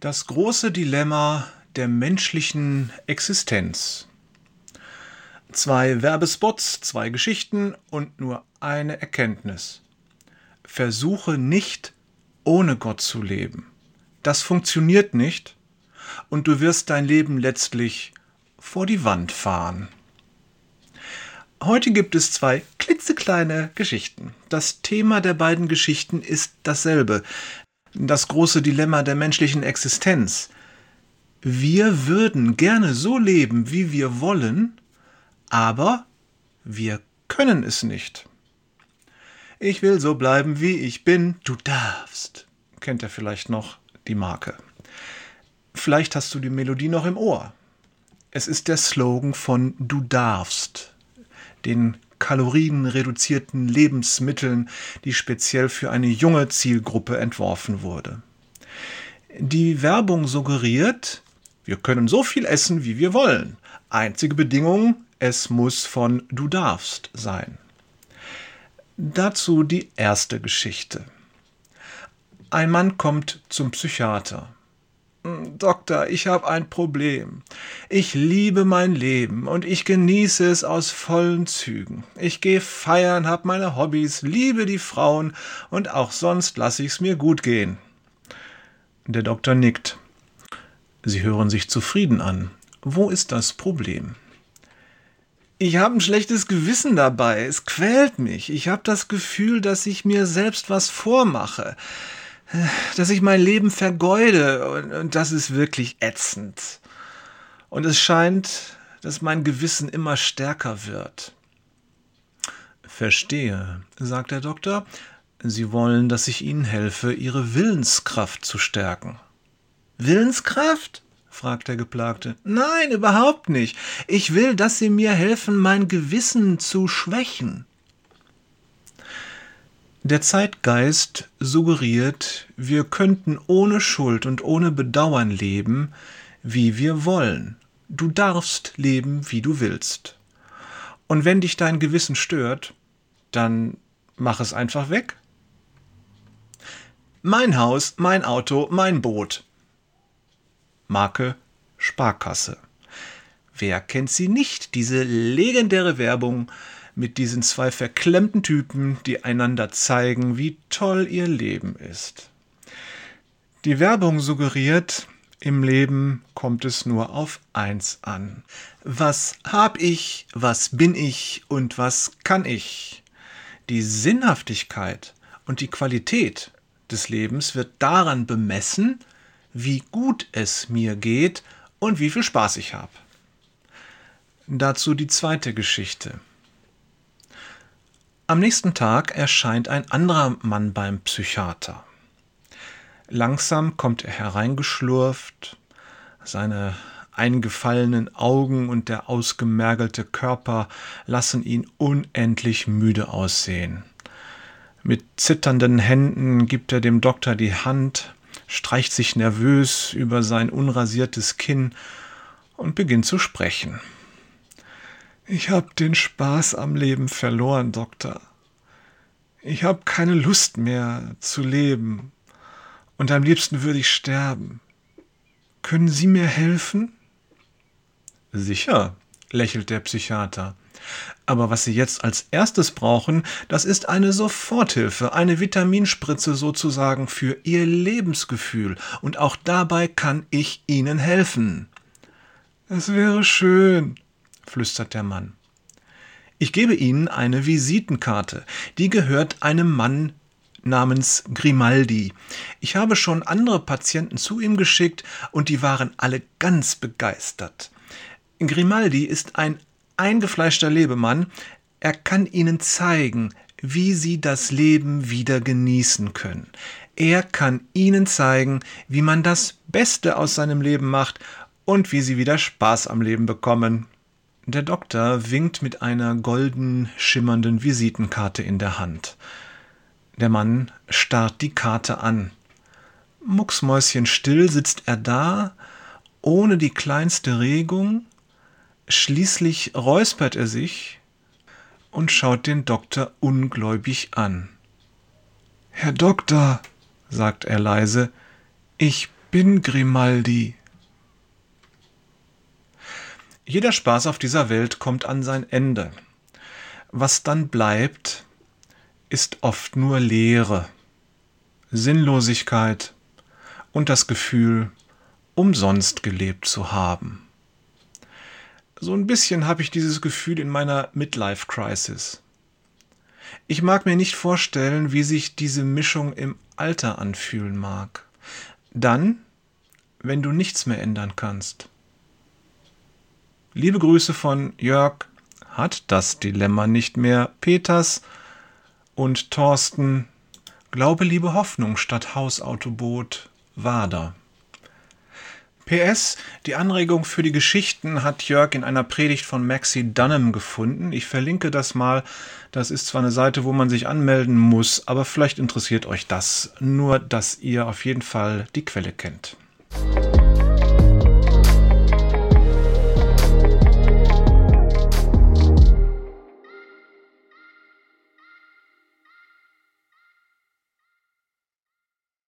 Das große Dilemma der menschlichen Existenz. Zwei Werbespots, zwei Geschichten und nur eine Erkenntnis. Versuche nicht, ohne Gott zu leben. Das funktioniert nicht und du wirst dein Leben letztlich vor die Wand fahren. Heute gibt es zwei klitzekleine Geschichten. Das Thema der beiden Geschichten ist dasselbe das große Dilemma der menschlichen Existenz. Wir würden gerne so leben, wie wir wollen, aber wir können es nicht. Ich will so bleiben, wie ich bin, du darfst. Kennt ihr vielleicht noch die Marke? Vielleicht hast du die Melodie noch im Ohr. Es ist der Slogan von Du darfst, den kalorienreduzierten Lebensmitteln, die speziell für eine junge Zielgruppe entworfen wurde. Die Werbung suggeriert, wir können so viel essen, wie wir wollen. Einzige Bedingung, es muss von du darfst sein. Dazu die erste Geschichte. Ein Mann kommt zum Psychiater. Doktor, ich habe ein Problem. Ich liebe mein Leben und ich genieße es aus vollen Zügen. Ich gehe feiern, habe meine Hobbys, liebe die Frauen und auch sonst lasse ich es mir gut gehen. Der Doktor nickt. Sie hören sich zufrieden an. Wo ist das Problem? Ich habe ein schlechtes Gewissen dabei. Es quält mich. Ich habe das Gefühl, dass ich mir selbst was vormache dass ich mein Leben vergeude und, und das ist wirklich ätzend. Und es scheint, dass mein Gewissen immer stärker wird. Verstehe, sagt der Doktor. Sie wollen, dass ich Ihnen helfe, Ihre Willenskraft zu stärken. Willenskraft? fragt der Geplagte. Nein, überhaupt nicht. Ich will, dass Sie mir helfen, mein Gewissen zu schwächen. Der Zeitgeist suggeriert, wir könnten ohne Schuld und ohne Bedauern leben, wie wir wollen. Du darfst leben, wie du willst. Und wenn dich dein Gewissen stört, dann mach es einfach weg. Mein Haus, mein Auto, mein Boot. Marke Sparkasse. Wer kennt sie nicht, diese legendäre Werbung mit diesen zwei verklemmten Typen, die einander zeigen, wie toll ihr Leben ist. Die Werbung suggeriert, im Leben kommt es nur auf eins an. Was hab ich, was bin ich und was kann ich? Die Sinnhaftigkeit und die Qualität des Lebens wird daran bemessen, wie gut es mir geht und wie viel Spaß ich habe. Dazu die zweite Geschichte. Am nächsten Tag erscheint ein anderer Mann beim Psychiater. Langsam kommt er hereingeschlurft, seine eingefallenen Augen und der ausgemergelte Körper lassen ihn unendlich müde aussehen. Mit zitternden Händen gibt er dem Doktor die Hand, streicht sich nervös über sein unrasiertes Kinn und beginnt zu sprechen. Ich hab den Spaß am Leben verloren, Doktor. Ich hab keine Lust mehr zu leben. Und am liebsten würde ich sterben. Können Sie mir helfen? Sicher, lächelt der Psychiater. Aber was Sie jetzt als erstes brauchen, das ist eine Soforthilfe, eine Vitaminspritze sozusagen für Ihr Lebensgefühl. Und auch dabei kann ich Ihnen helfen. Es wäre schön, flüstert der Mann. Ich gebe Ihnen eine Visitenkarte. Die gehört einem Mann namens Grimaldi. Ich habe schon andere Patienten zu ihm geschickt und die waren alle ganz begeistert. Grimaldi ist ein eingefleischter Lebemann. Er kann Ihnen zeigen, wie Sie das Leben wieder genießen können. Er kann Ihnen zeigen, wie man das Beste aus seinem Leben macht und wie Sie wieder Spaß am Leben bekommen. Der Doktor winkt mit einer golden schimmernden Visitenkarte in der Hand. Der Mann starrt die Karte an. Mucksmäuschenstill sitzt er da, ohne die kleinste Regung. Schließlich räuspert er sich und schaut den Doktor ungläubig an. Herr Doktor, sagt er leise, ich bin Grimaldi. Jeder Spaß auf dieser Welt kommt an sein Ende. Was dann bleibt, ist oft nur Leere, Sinnlosigkeit und das Gefühl, umsonst gelebt zu haben. So ein bisschen habe ich dieses Gefühl in meiner Midlife Crisis. Ich mag mir nicht vorstellen, wie sich diese Mischung im Alter anfühlen mag. Dann, wenn du nichts mehr ändern kannst. Liebe Grüße von Jörg, hat das Dilemma nicht mehr, Peters und Thorsten, Glaube, Liebe, Hoffnung statt Hausautoboot, Wader. PS, die Anregung für die Geschichten hat Jörg in einer Predigt von Maxi Dunham gefunden. Ich verlinke das mal. Das ist zwar eine Seite, wo man sich anmelden muss, aber vielleicht interessiert euch das. Nur, dass ihr auf jeden Fall die Quelle kennt.